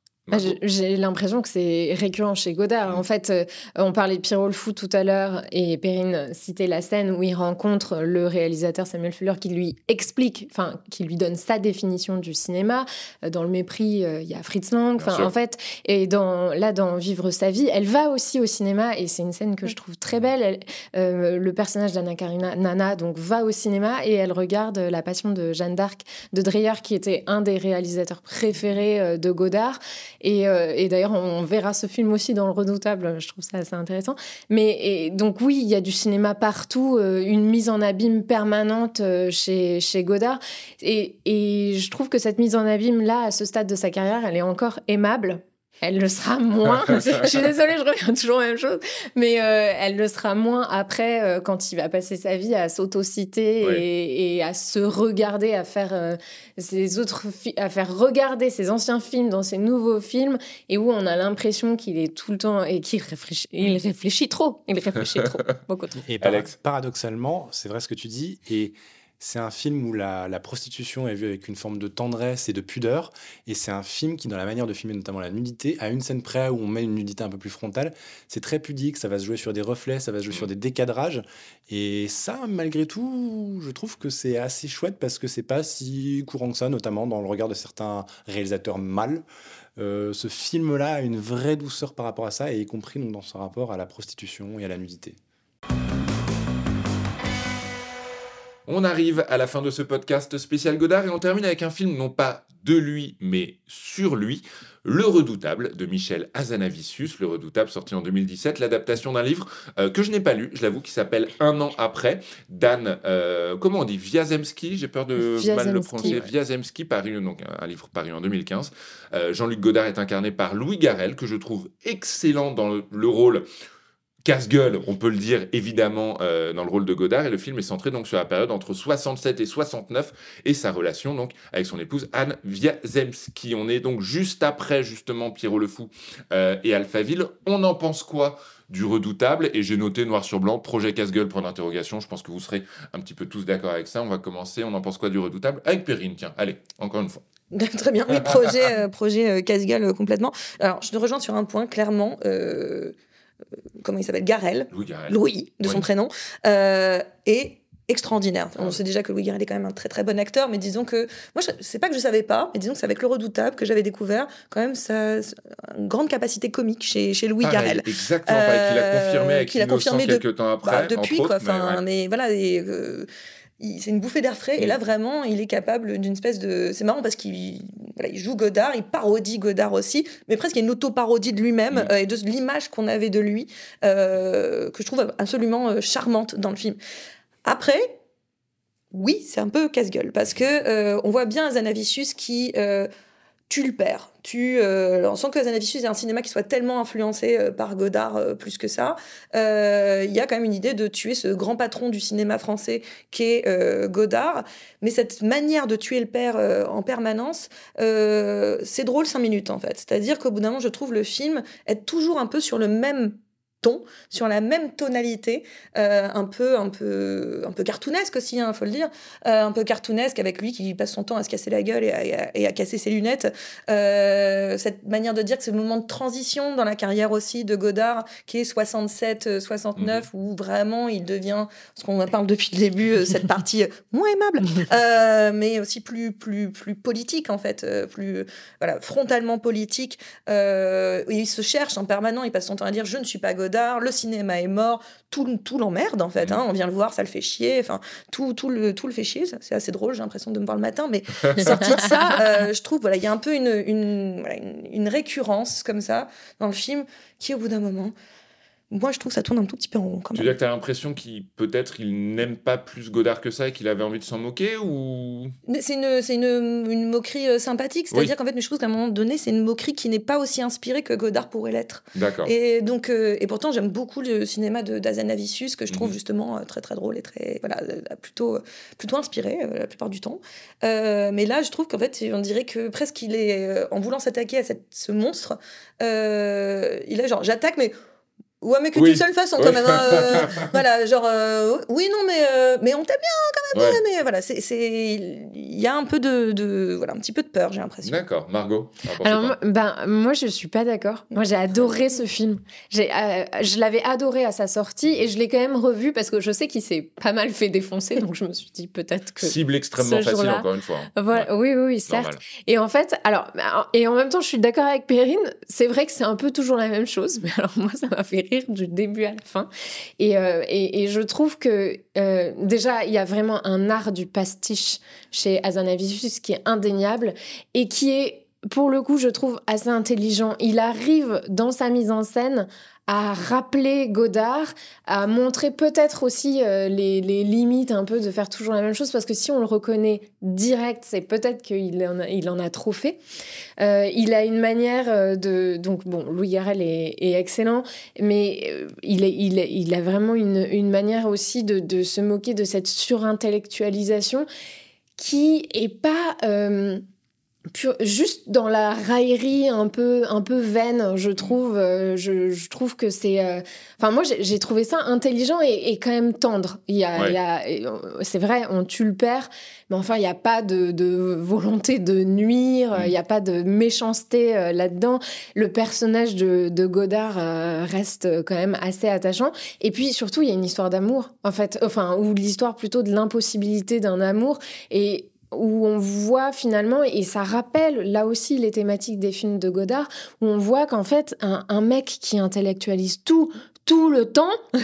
J'ai l'impression que c'est récurrent chez Godard. En mm. fait, euh, on parlait de Pierrot le Fou tout à l'heure et Perrine citait la scène où il rencontre le réalisateur Samuel Fuller qui lui explique, enfin, qui lui donne sa définition du cinéma. Euh, dans Le Mépris, euh, il y a Fritz Lang. Enfin, en fait, et dans, là, dans Vivre sa vie, elle va aussi au cinéma et c'est une scène que je trouve très belle. le personnage d'Anna Karina, Nana, donc, va au cinéma et elle regarde La Passion de Jeanne d'Arc de Dreyer, qui était un des réalisateurs préférés de Godard. Et, et d'ailleurs, on verra ce film aussi dans Le Redoutable. Je trouve ça assez intéressant. Mais et, donc oui, il y a du cinéma partout, une mise en abîme permanente chez, chez Godard. Et, et je trouve que cette mise en abîme là, à ce stade de sa carrière, elle est encore aimable elle le sera moins. je suis désolée, je reviens toujours à la même chose, mais euh, elle le sera moins après euh, quand il va passer sa vie à s'autociter et, à se regarder, à faire euh, ses autres, à faire regarder ses anciens films dans ses nouveaux films et où on a l'impression qu'il est tout le temps et qu'il réfléchit, il réfléchit trop, il réfléchit trop, beaucoup trop. Et paradoxalement, c'est vrai ce que tu dis et c'est un film où la, prostitution est vue avec une forme de tendresse et de pudeur. Et c'est un film qui, dans la manière de filmer notamment la nudité, à une scène près où on met une nudité un peu plus frontale, c'est très pudique, ça va se jouer sur des reflets, ça va se jouer sur des décadrages. Et ça, malgré tout, je trouve que c'est assez chouette parce que c'est pas si courant que ça, notamment dans le regard de certains réalisateurs mâles. Euh, ce film-là a une vraie douceur par rapport à ça, et y compris dans son rapport à la prostitution et à la nudité. On arrive à la fin de ce podcast spécial Godard et on termine avec un film non pas de lui mais sur lui, Le Redoutable de Michel Azanavicius, Le Redoutable sorti en 2017, l'adaptation d'un livre euh, que je n'ai pas lu, je l'avoue, qui s'appelle Un an après, Dan, euh, comment on dit, Viazemski, j'ai peur de mal le prononcer, Viazemski, paru, donc un livre paru en 2015. Euh, Jean-Luc Godard est incarné par Louis Garrel, que je trouve excellent dans le rôle casse-gueule, on peut le dire évidemment euh, dans le rôle de Godard, et le film est centré donc sur la période entre 67 et 69 et sa relation donc avec son épouse Anne Wiazemski. On est donc juste après justement Pierrot le Fou euh, et Alphaville. On en pense quoi du redoutable? Et j'ai noté noir sur blanc projet casse-gueule pour l'interrogation. Je pense que vous serez un petit peu tous d'accord avec ça. On va commencer. On en pense quoi du redoutable? Avec Perrine Tiens, allez, encore une fois. Très bien, oui, projet, euh, projet casse-gueule complètement. Alors, je te rejoins sur un point, clairement comment il s'appelle Garel, Louis, de son prénom, euh, et extraordinaire. on sait déjà que Louis Garrel est quand même un très très bon acteur, mais disons que moi, c'est pas que je savais pas, mais disons que c'est avec Le Redoutable que j'avais découvert quand même sa, une grande capacité comique chez, chez Louis Garrel. Exactement, euh, qu'il a confirmé avec qu'il a confirmé quelques temps après. Bah, depuis quoi, mais, mais, voilà. Et, euh, c'est une bouffée d'air frais. Et là, vraiment, il est capable d'une espèce de. C'est marrant parce qu'il voilà, il joue Godard, il parodie Godard aussi, mais presque il y a une auto-parodie de lui-même euh, et de l'image qu'on avait de lui, euh, que je trouve absolument euh, charmante dans le film. Après, oui, c'est un peu casse-gueule parce que on voit bien Zanavicius qui tu le perds. Tu, euh, on sent que Zanavicius est un cinéma qui soit tellement influencé euh, par Godard euh, plus que ça. Il y a quand même une idée de tuer ce grand patron du cinéma français qui est Godard. Mais cette manière de tuer le père en permanence, c'est drôle cinq minutes en fait. C'est-à-dire qu'au bout d'un moment, je trouve le film être toujours un peu sur le même ton, sur la même tonalité, euh, un peu, un peu, un peu cartoonesque aussi, il hein, faut le dire, euh, un peu cartoonesque avec lui qui passe son temps à se casser la gueule et à, casser ses lunettes. Euh, cette manière de dire que c'est le moment de transition dans la carrière aussi de Godard, qui est 67, 69, mhm. où vraiment il devient, ce qu'on parle depuis le début, cette partie moins aimable, mais aussi plus, plus, plus politique en fait, plus, voilà, frontalement politique. il se cherche en permanent, il passe son temps à dire je ne suis pas Godard le cinéma est mort, tout, tout l'emmerde en fait. Hein. on vient le voir, ça le fait chier. Enfin, tout, tout, le, tout le fait chier. C'est assez drôle, j'ai l'impression de me voir le matin. Mais sorti de ça, euh, je trouve, voilà, il y a un peu une, une, une récurrence comme ça dans le film qui, au bout d'un moment, moi, je trouve que ça tourne un tout petit peu en rond. tu veux dire que tu as l'impression qu'il peut-être il n'aime pas plus Godard que ça et qu'il avait envie de s'en moquer ou? C'est une, c'est une, une, moquerie euh, sympathique, c'est-à-dire qu'en fait, je trouve qu'à un moment donné, c'est une moquerie qui n'est pas aussi inspirée que Godard pourrait l'être. D'accord. Et donc, euh, et pourtant, j'aime beaucoup le cinéma de d'Azanavicius que je trouve mhm. justement euh, très très drôle et très voilà plutôt plutôt inspiré la plupart du temps. mais là, je trouve qu'en fait, on dirait que presque il est en voulant s'attaquer à cette, ce monstre, il est genre j'attaque mais Ouais, mais que d'une seule façon, quand même. Hein, euh, voilà, genre, euh, oui, non, mais, euh, mais on t'aime bien, quand même. Mais voilà, c'est, il y a un peu de, de, voilà, un petit peu de peur, j'ai l'impression. D'accord, Margot. Alors, moi, ben, moi, je suis pas d'accord. Moi, j'ai adoré ce film. J'ai, je l'avais adoré à sa sortie et je l'ai quand même revu parce que je sais qu'il s'est pas mal fait défoncer, donc je me suis dit peut-être que. Cible extrêmement facile, encore une fois. Voilà, Oui, oui, oui, certes. Et en fait, alors, et en même temps, je suis d'accord avec Perrine. C'est vrai que c'est un peu toujours la même chose, mais alors moi, ça m'a fait du début à la fin. Et, euh, et, je trouve que euh, déjà, il y a vraiment un art du pastiche chez Azanavicius qui est indéniable et qui est pour le coup, je trouve assez intelligent. Il arrive dans sa mise en scène à rappeler Godard, à montrer peut-être aussi euh, les, limites un peu de faire toujours la même chose, parce que si on le reconnaît direct, c'est peut-être qu'il en, a, il en a trop fait. Euh, il a une manière euh, de... Donc bon, Louis Garrel est, excellent, mais il, est, il, a vraiment une, une manière aussi de, de, se moquer de cette surintellectualisation qui est pas juste dans la raillerie un peu un peu vaine je trouve euh, je, trouve que c'est euh, enfin moi j'ai trouvé ça intelligent et, quand même tendre. Il y a, euh, c'est vrai on tue le père mais enfin il n'y a pas de, volonté de nuire il n'y a pas de méchanceté là-dedans. Le personnage de, de Godard reste quand même assez attachant. Et puis surtout il y a une histoire d'amour en fait enfin ou l'histoire plutôt de l'impossibilité d'un amour. Et où on voit finalement, et ça rappelle là aussi les thématiques des films de Godard, où on voit qu'en fait, un, un, mec qui intellectualise tout, tout le temps,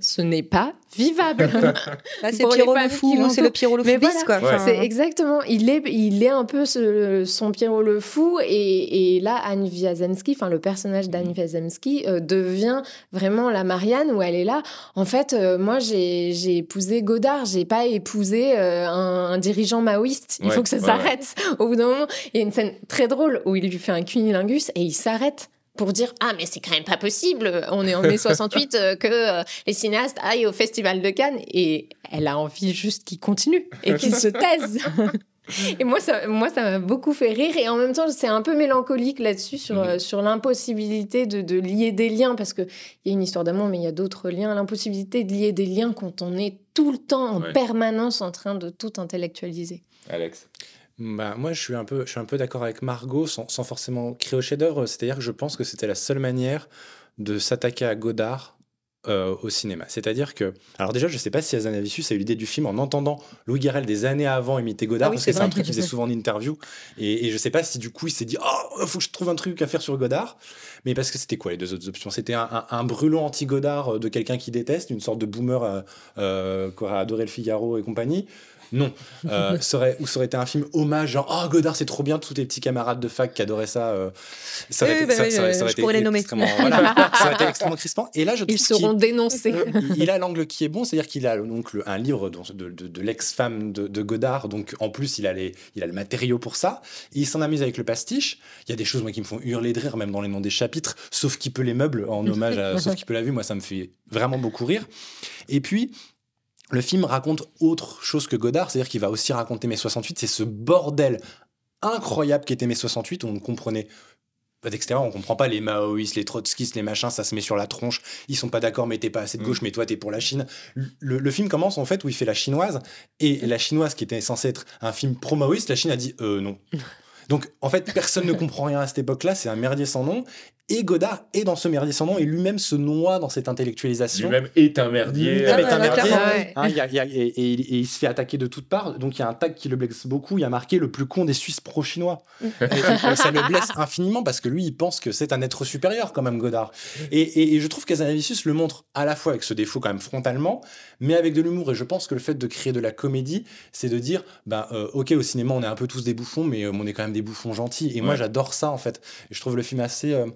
ce n'est pas vivable. c'est Pierrot le fou, c'est le Pierrot le fou quoi. C'est exactement, il est, il est un peu son Pierrot le fou et, et là Anne Wiazemski, enfin le personnage d'Anne Wiazemski euh, devient vraiment la Marianne où elle est là. En fait, euh, moi j'ai épousé Godard, j'ai pas épousé euh, un, dirigeant maoïste. Il faut que ça s'arrête. Au bout d'un moment, il y a une scène très drôle où il lui fait un cunilingus et il s'arrête pour dire ah mais c'est quand même pas possible on est en mai 68 euh, que euh, les cinéastes aillent au festival de Cannes. Et elle a envie juste qu'ils continuent et qu'ils se taisent. Et moi ça moi ça m'a beaucoup fait rire. Et en même temps c'est un peu mélancolique là-dessus sur mhm. euh, sur l'impossibilité de, de, lier des liens. Parce que il y a une histoire d'amour mais il y a d'autres liens. L'impossibilité de lier des liens quand on est tout le temps en permanence en train de tout intellectualiser. Alex bah, moi, je suis un peu, je suis un peu d'accord avec Margot, sans, sans forcément crier au chef-d'œuvre. C'est-à-dire que je pense que c'était la seule manière de s'attaquer à Godard euh, au cinéma. C'est-à-dire que, alors déjà, je sais pas si Azanavicius a eu l'idée du film en entendant Louis Garrel des années avant imiter Godard, ah parce que c'est un truc qu'il faisait souvent en interview. Et, et, je sais pas si du coup il s'est dit, oh, faut que je trouve un truc à faire sur Godard. Mais parce que c'était quoi les deux autres options? C'était un, un, brûlant anti-Godard de quelqu'un qui déteste, une sorte de boomer euh, euh, qui aurait adoré le Figaro et compagnie, non. Euh, ça aurait, ou ça aurait été un film hommage, genre Oh, Godard, c'est trop bien, tous tes petits camarades de fac qui adoraient ça. Euh, ça aurait été, ça. Extrêmement, aurait été extrêmement crispant. Et là, je Ils seront dénoncés. Il, a l'angle qui est bon, c'est-à-dire qu'il a donc un livre de, de, de l'ex-femme de, Godard, donc en plus, il a, les, il a le matériau pour ça. il s'en amuse avec le pastiche. Il y a des choses, moi, qui me font hurler de rire, même dans les noms des chapitres, sauf qui peut les meubles, en hommage à Sauf qui peut la vue. Moi, ça me fait vraiment beaucoup rire. Et puis, le film raconte autre chose que Godard, c'est-à-dire qu'il va aussi raconter mai 68, c'est ce bordel incroyable qu'était mai 68, où on ne comprenait pas d'extérieur, on comprend pas les maoïstes, les trotskistes, les machins, ça se met sur la tronche, ils sont pas d'accord, mais t'es pas assez de gauche, mm. mais toi t'es pour la Chine. Le, film commence en fait où il fait la chinoise, et la chinoise qui était censée être un film pro-maoïste, la Chine a dit euh, non. Donc, en fait, personne ne comprend rien à cette époque-là, c'est un merdier sans nom. Et Godard est dans ce merdier sans nom et lui-même se noie dans cette intellectualisation. Lui-même est un merdier. Lui-même est un merdier. Hein, et, il se fait attaquer de toutes parts. Donc il y a un tag qui le blesse beaucoup. Il y a marqué le plus con des Suisses pro-chinois. ça le blesse infiniment parce que lui, il pense que c'est un être supérieur quand même, Godard. Et, je trouve qu'Azanavicius le montre à la fois avec ce défaut quand même frontalement, mais avec de l'humour. Et je pense que le fait de créer de la comédie, c'est de dire, ben ok, au cinéma, on est un peu tous des bouffons, mais euh, on est quand même des bouffons gentils. Et moi, j'adore ça en fait. Et je trouve le film assez euh,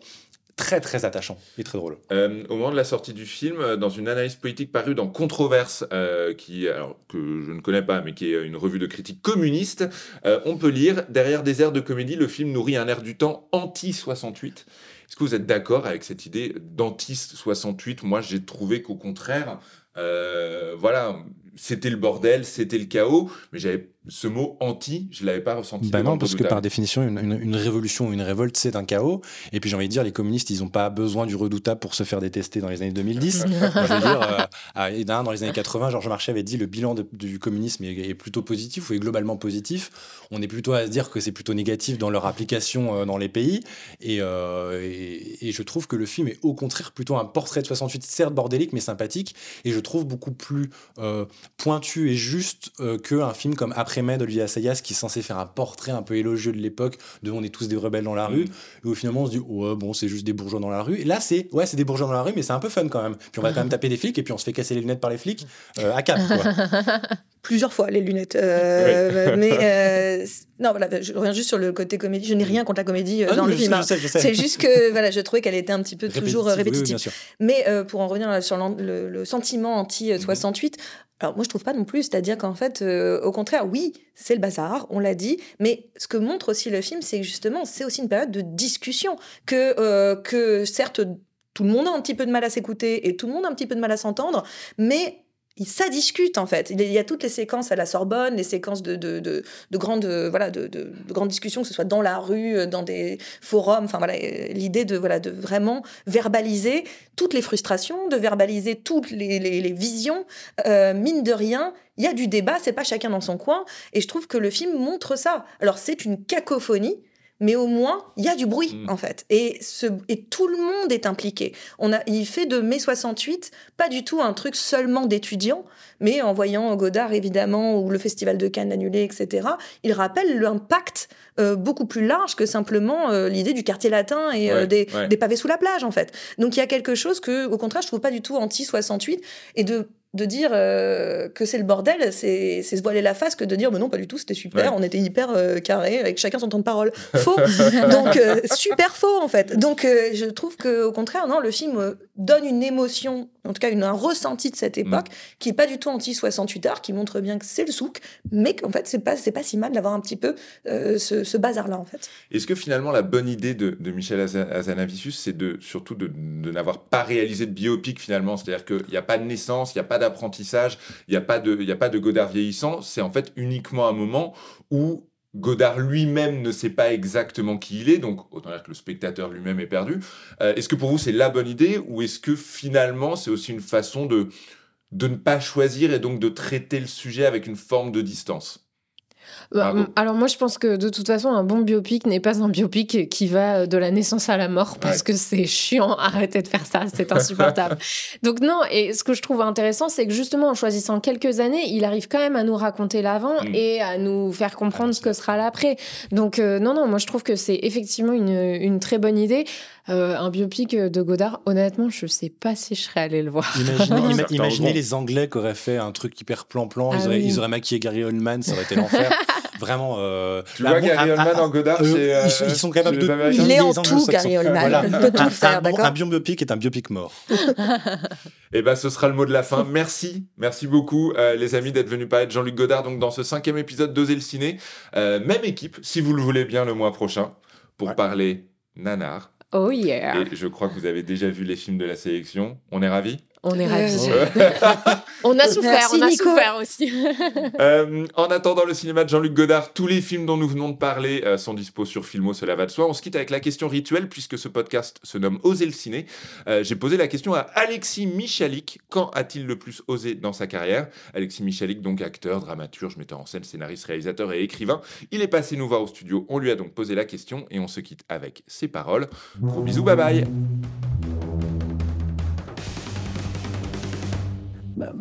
très très attachant et très drôle. Euh, au moment de la sortie du film, euh, dans une analyse politique parue dans Controverse, euh, qui, alors, que je ne connais pas, mais qui est une revue de critique communiste, on peut lire Derrière des airs de comédie, le film nourrit un air du temps anti-68. Est-ce que vous êtes d'accord avec cette idée d'anti-68 Moi, j'ai trouvé qu'au contraire, voilà, c'était le bordel, c'était le chaos, mais j'avais ce mot anti, je l'avais pas ressenti. Bah non, parce que par définition, une, révolution ou une révolte, c'est un chaos. Et puis j'ai envie de dire, les communistes, ils n'ont pas besoin du redoutable pour se faire détester dans les années 2010. je veux dire, euh, dans les années 80, Georges Marchais avait dit le bilan du communisme est, plutôt positif ou est globalement positif. On est plutôt à se dire que c'est plutôt négatif dans leur application euh, dans les pays. Euh, et, et, je trouve que le film est au contraire plutôt un portrait de 68, certes bordélique, mais sympathique. Et je trouve beaucoup plus pointu et juste qu'un film comme Après après d'Olivier Assayas qui est censé faire un portrait un peu élogieux de l'époque de on est tous des rebelles dans la rue et où finalement on se dit ouais bon c'est juste des bourgeois dans la rue. Et là c'est ouais c'est des bourgeois dans la rue mais c'est un peu fun quand même. Puis on va quand même taper des flics et puis on se fait casser les lunettes par les flics euh, à quatre quoi plusieurs fois les lunettes. Euh, mais euh, non, voilà, je reviens juste sur le côté comédie. Je n'ai rien contre la comédie ah dans le film. Hein. C'est juste que voilà, je trouvais qu'elle était un petit peu toujours répétitive. mais pour en revenir sur le, sentiment anti 68. Alors moi je trouve pas non plus, c'est-à-dire qu'en fait, au contraire, oui, c'est le bazar, on l'a dit, mais ce que montre aussi le film, c'est justement, c'est aussi une période de discussion que que certes tout le monde a un petit peu de mal à s'écouter et tout le monde a un petit peu de mal à s'entendre, mais ça discute en fait. Il y a toutes les séquences à la Sorbonne, les séquences de, de, de, grandes, voilà, de, de, grandes discussions, que ce soit dans la rue, dans des forums. Enfin voilà, l'idée de, voilà, de vraiment verbaliser toutes les frustrations, de verbaliser toutes les, les, visions. Euh, mine de rien, il y a du débat, c'est pas chacun dans son coin. Et je trouve que le film montre ça. Alors c'est une cacophonie mais au moins, il y a du bruit, mm. en fait. Et, ce, et tout le monde est impliqué. On a, il fait de mai 68 pas du tout un truc seulement d'étudiants, mais en voyant Godard, évidemment, ou le Festival de Cannes annulé, etc., il rappelle l'impact euh, beaucoup plus large que simplement euh, l'idée du quartier latin et euh, des, des, pavés sous la plage, en fait. Donc il y a quelque chose que, au contraire, je trouve pas du tout anti-68, et de de dire euh, que c'est le bordel, c'est se voiler la face que de dire mais non pas du tout, c'était super, on était hyper euh, carré avec chacun son temps de parole. Faux. Donc euh, super faux en fait. Donc je trouve que au contraire non, le film donne une émotion, en tout cas une, un ressenti de cette époque mm. qui est pas du tout anti 68 heures, qui montre bien que c'est le souk, mais qu'en fait c'est pas c'est pas si mal d'avoir un petit peu ce, bazar là en fait. Est-ce que finalement la bonne idée de, Michel Azanavicius c'est de surtout de, de n'avoir pas réalisé de biopic finalement, c'est-à-dire qu'il n'y a pas de naissance, il n'y a pas d'apprentissage, il n'y a, pas de, a pas de Godard vieillissant, c'est en fait uniquement un moment où Godard lui-même ne sait pas exactement qui il est, donc autant dire que le spectateur lui-même est perdu. Euh, est-ce que pour vous c'est la bonne idée ou est-ce que finalement c'est aussi une façon de, de ne pas choisir et donc de traiter le sujet avec une forme de distance? Bah, alors moi je pense que de toute façon un bon biopic n'est pas un biopic qui va euh, de la naissance à la mort parce que c'est chiant, arrêtez de faire ça, c'est insupportable. Donc non, et ce que je trouve intéressant c'est que justement en choisissant quelques années, il arrive quand même à nous raconter l'avant mm. et à nous faire comprendre ah, ce que sera l'après. Donc euh, non, non, moi je trouve que c'est effectivement une, une, très bonne idée. Euh, un biopic de Godard, honnêtement, je sais pas si je serais allé le voir. Imaginez, les Anglais qui auraient fait un truc hyper plan-plan, ils, ah ils, auraient maquillé Gary Oldman, ça aurait été l'enfer. Vraiment. Euh, tu vois Gary Oldman en Godard, euh, ils, sont capables de. Il est en tout, Gary Oldman. Il peut tout faire, d'accord Un biopic est un biopic mort. Et eh ben, ce sera le mot de la fin. Merci, merci beaucoup, les amis, d'être venus parler de Jean-Luc Godard. Donc, dans ce cinquième épisode d'Oser le ciné, même équipe, si vous le voulez bien, le mois prochain, pour parler nanar Oh yeah. Et je crois que vous avez déjà vu les films de la sélection. On est ravis on est ravis. on a souffert, on a souffert aussi. Euh, en attendant le cinéma de Jean-Luc Godard, tous les films dont nous venons de parler euh, sont dispo sur Filmo, cela va de soi. On se quitte avec la question rituelle, puisque ce podcast se nomme Oser le ciné. Euh, j'ai posé la question à Alexis Michalik. Quand a-t-il le plus osé dans sa carrière? Alexis Michalik, donc acteur, dramaturge, metteur en scène, scénariste, réalisateur et écrivain. Il est passé nous voir au studio. On lui a donc posé la question et on se quitte avec ses paroles. Gros bisous, bye bye Bah,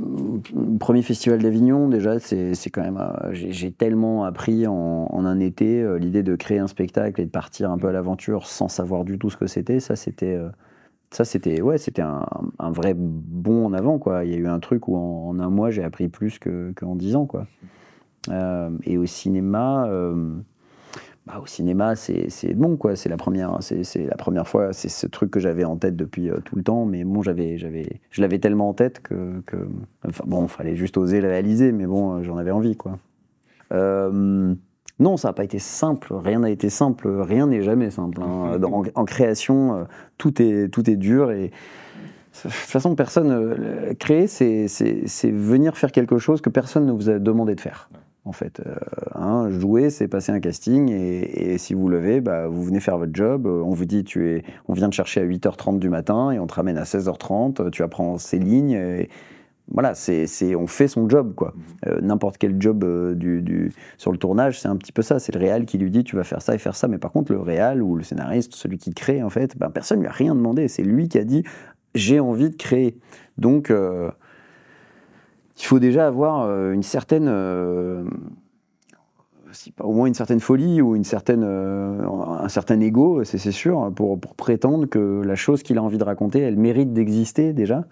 premier festival d'Avignon, déjà, c'est quand même. Euh, j'ai tellement appris en, un été euh, l'idée de créer un spectacle et de partir un peu à l'aventure sans savoir du tout ce que c'était. Ça, c'était. Euh, ça, c'était ouais, c'était un, vrai bond en avant. Quoi. Il y a eu un truc où en, un mois, j'ai appris plus qu'en dix ans. Quoi. et au cinéma, bah, au cinéma, c'est bon, quoi. C'est la première, c'est la première fois. C'est ce truc que j'avais en tête depuis euh, tout le temps. Mais bon, j'avais, j'avais, je l'avais tellement en tête que, que, enfin bon, fallait juste oser le réaliser. Mais bon, euh, j'en avais envie, quoi. Euh, non, ça n'a pas été simple. Rien n'a été simple. Rien n'est jamais simple. Hein. En, création, tout est, tout est dur et de toute façon, personne créer, c'est venir faire quelque chose que personne ne vous a demandé de faire en fait. Euh, hein, jouer, c'est passer un casting et, si vous levez, bah, vous venez faire votre job. Euh, on vous dit, tu es, on vient te chercher à 8h30 du matin et on te ramène à 16h30. Tu apprends ces lignes. Et, voilà, c'est, on fait son job, quoi. Mmh. Euh, n'importe quel job du, sur le tournage, c'est un petit peu ça. C'est le réal qui lui dit, tu vas faire ça et faire ça. Mais par contre, le réal ou le scénariste, celui qui crée, en fait, ben, personne lui a rien demandé. C'est lui qui a dit, j'ai envie de créer. Donc, il faut déjà avoir euh, une certaine, euh, au moins une certaine folie ou une certaine, euh, un certain ego, c'est sûr, pour, prétendre que la chose qu'il a envie de raconter, elle mérite d'exister déjà.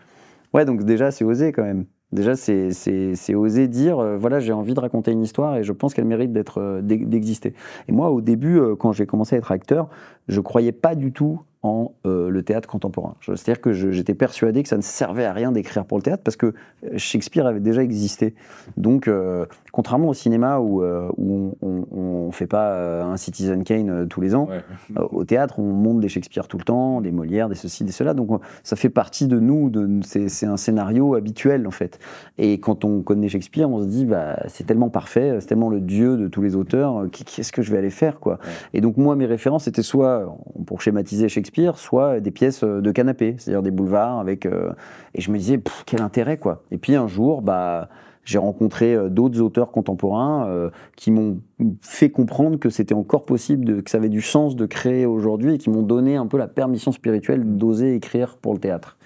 Ouais, donc déjà, c'est osé quand même. Déjà, c'est oser dire, voilà, j'ai envie de raconter une histoire et je pense qu'elle mérite d'être d'exister. Et moi, au début, quand j'ai commencé à être acteur, je croyais pas du tout en euh, le théâtre contemporain. C'est-à-dire que j'étais persuadé que ça ne servait à rien d'écrire pour le théâtre parce que euh, Shakespeare avait déjà existé. Donc, euh, contrairement au cinéma où, où on ne fait pas un Citizen Kane tous les ans, au théâtre, on monte des Shakespeare tout le temps, des Molières, des ceci, des cela. Donc, ça fait partie de nous, c'est un scénario habituel en fait. Et quand on connaît Shakespeare, on se dit, bah, c'est tellement parfait, c'est tellement le dieu de tous les auteurs, qu'est-ce que je vais aller faire quoi Et donc, moi, mes références, c'était soit, pour schématiser Shakespeare, soit des pièces euh, de canapé, c'est-à-dire des boulevards avec. Euh, et je me disais, quel intérêt, quoi. Et puis un jour, bah j'ai rencontré euh, d'autres auteurs contemporains qui m'ont fait comprendre que c'était encore possible, que ça avait du sens de créer aujourd'hui et qui m'ont donné un peu la permission spirituelle d'oser écrire pour le théâtre.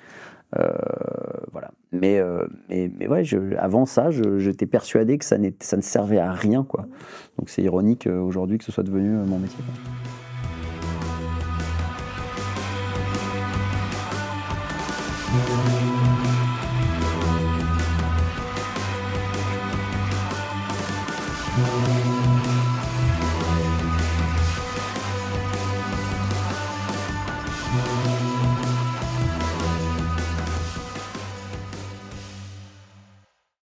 voilà. Mais, mais, mais, ouais, avant ça, j'étais persuadé que ça, ça, ne servait à rien. Quoi. Donc c'est ironique aujourd'hui que ce soit devenu mon métier.